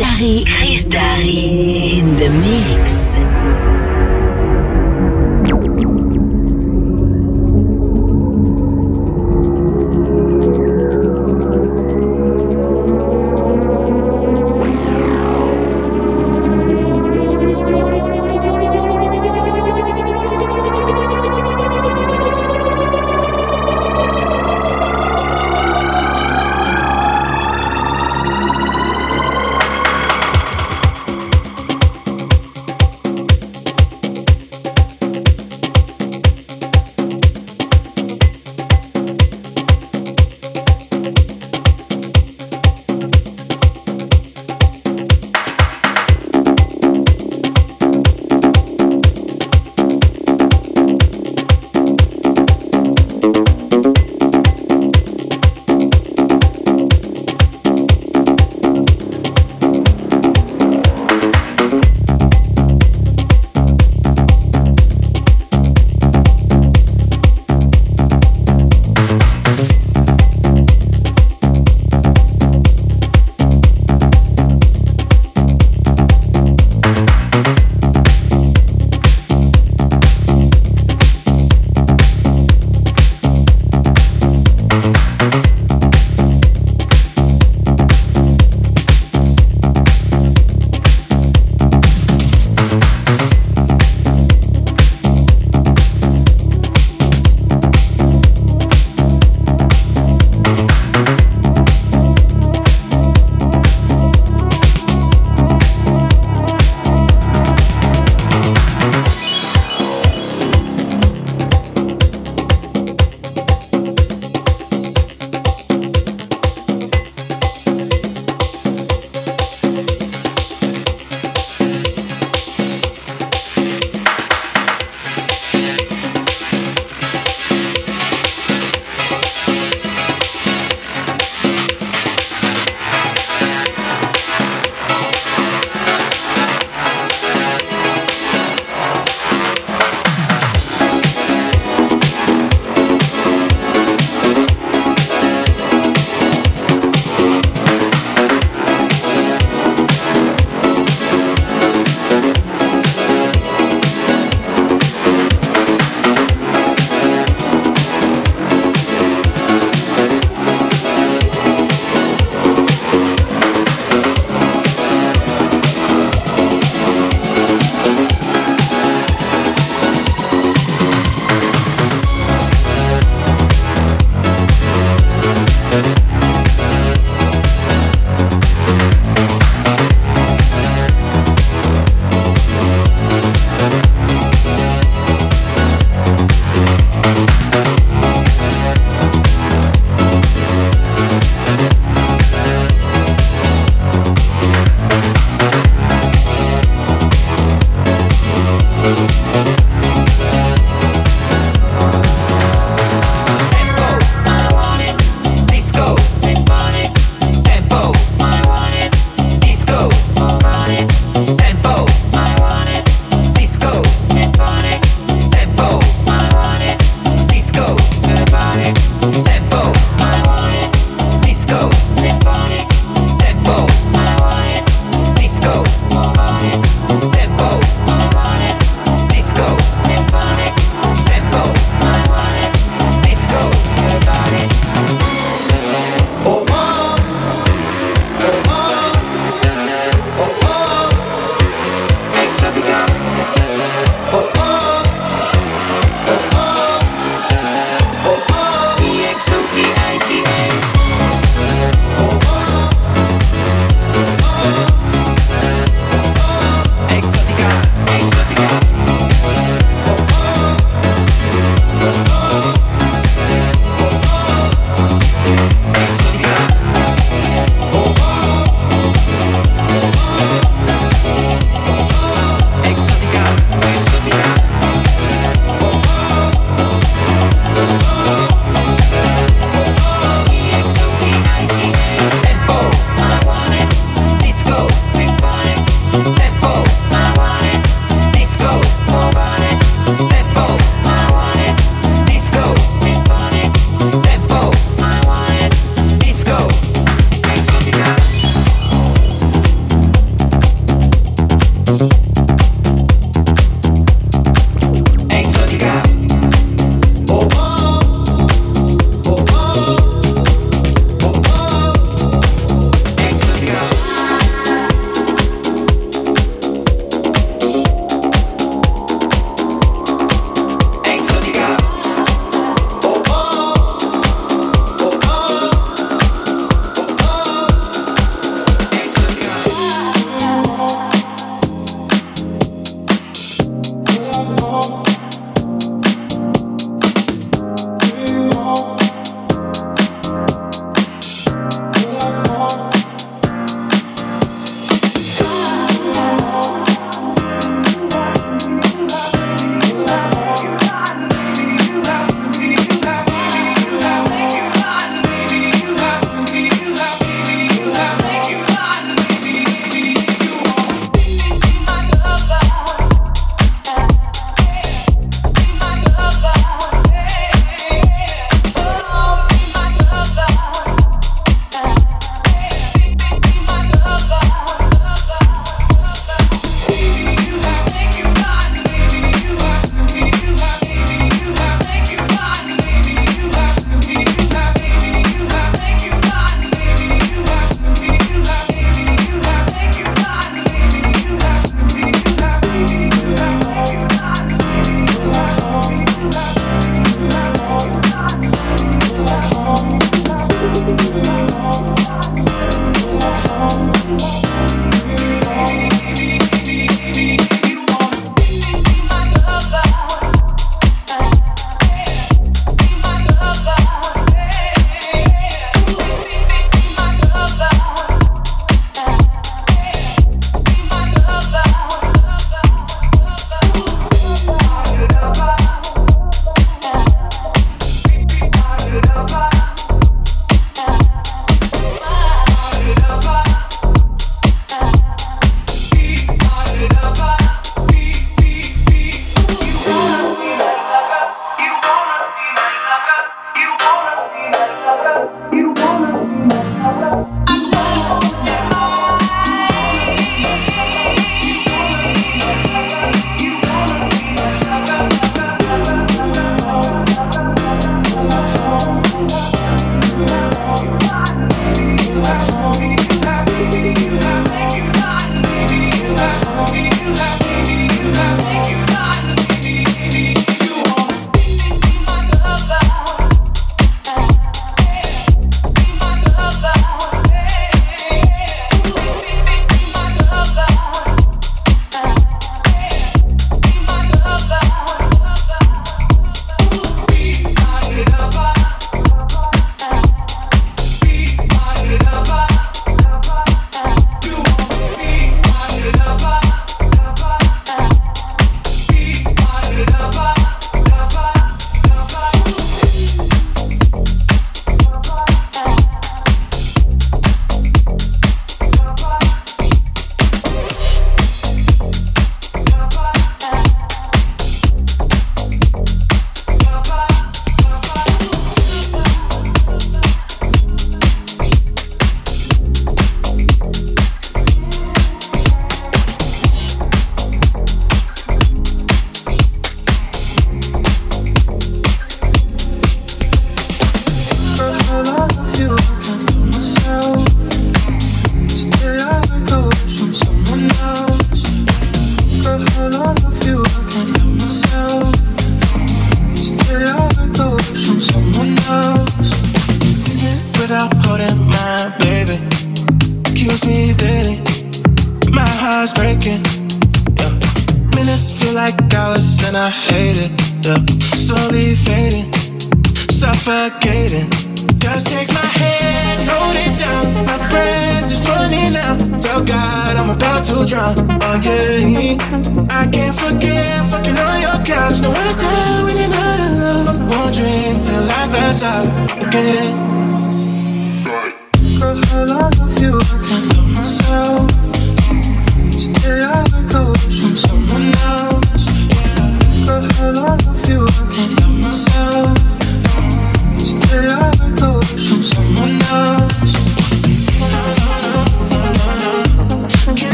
Darry. Chris. In the mix.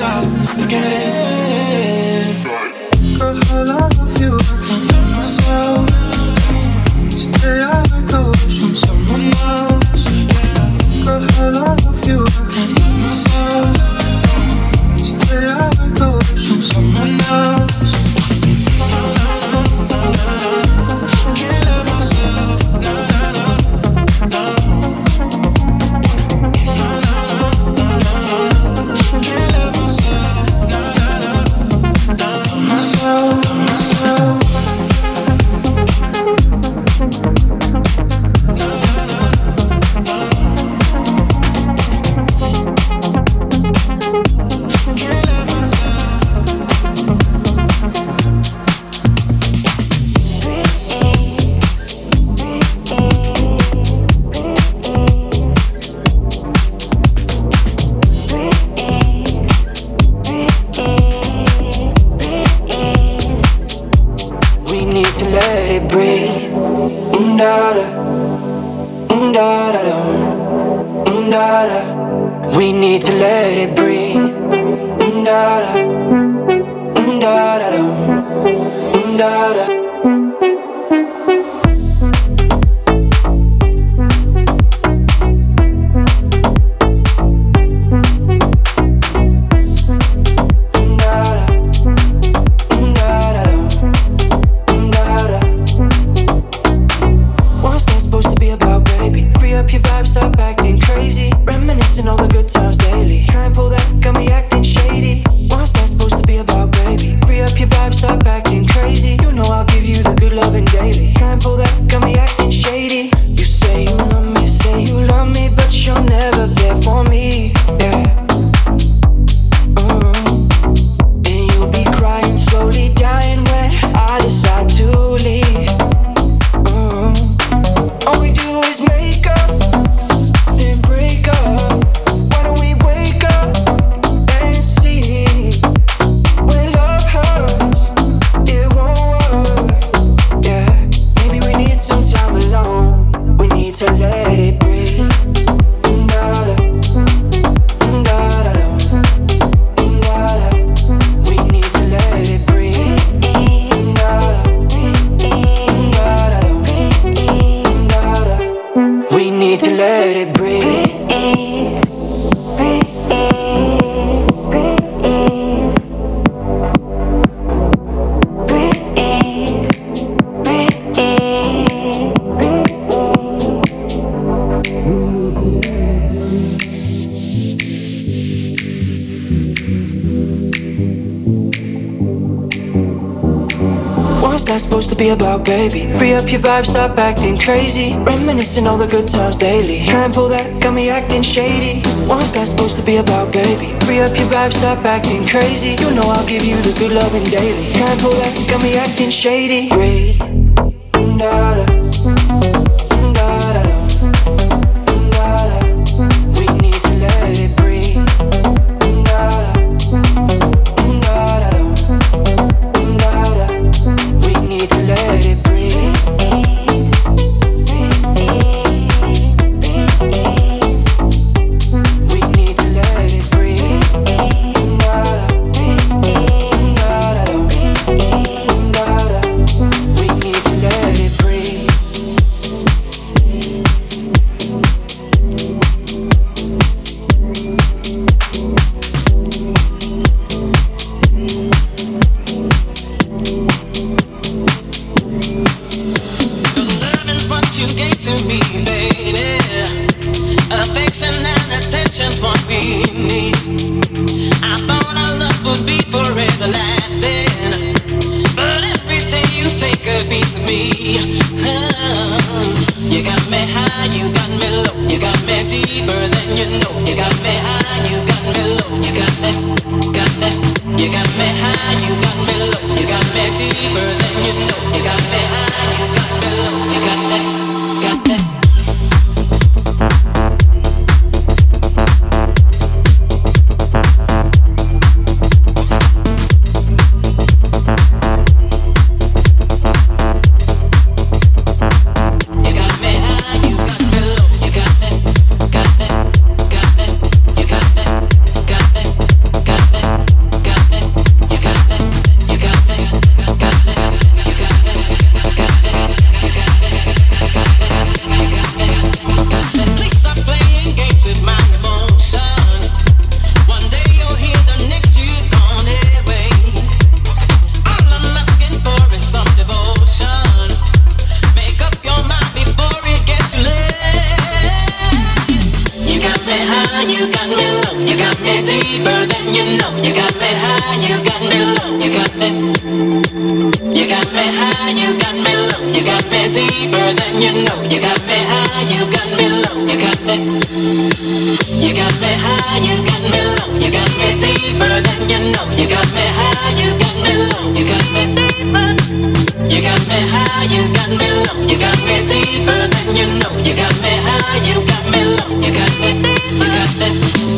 Up your baby? Free up your vibe, stop acting crazy. Reminiscing all the good times daily. And pull that, got me acting shady. What's that supposed to be about, baby? Free up your vibe, stop acting crazy. You know I'll give you the good loving daily. And pull that, got me acting shady. Great. high, you got me low, you got me deeper than you know. You got me high, you got me low, you got me. You got me high, you got me low, you got me deeper than you know. You got me high, you got me low, you got me. You got me high, you got me low, you got me deeper than you know. You got me high, you got me low, you got me. You got me high, you got me low, you got me deeper than you know. You got me high, you got me low, you got me. Yes.